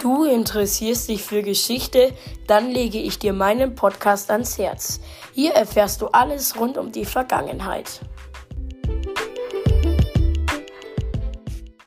Du interessierst dich für Geschichte? Dann lege ich dir meinen Podcast ans Herz. Hier erfährst du alles rund um die Vergangenheit.